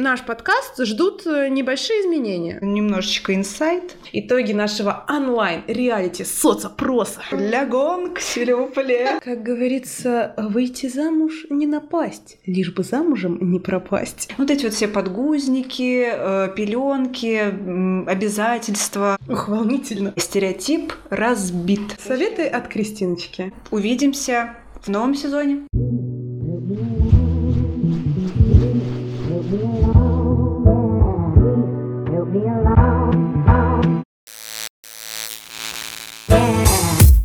наш подкаст ждут э, небольшие изменения. Немножечко инсайт. Итоги нашего онлайн-реалити соцопроса. Для гонг, силюпле. Как говорится, выйти замуж не напасть, лишь бы замужем не пропасть. Вот эти вот все подгузники, э, пеленки, обязательства. Ух, волнительно. Стереотип разбит. Советы от Кристиночки. Увидимся в новом сезоне. Thank you. Help me along.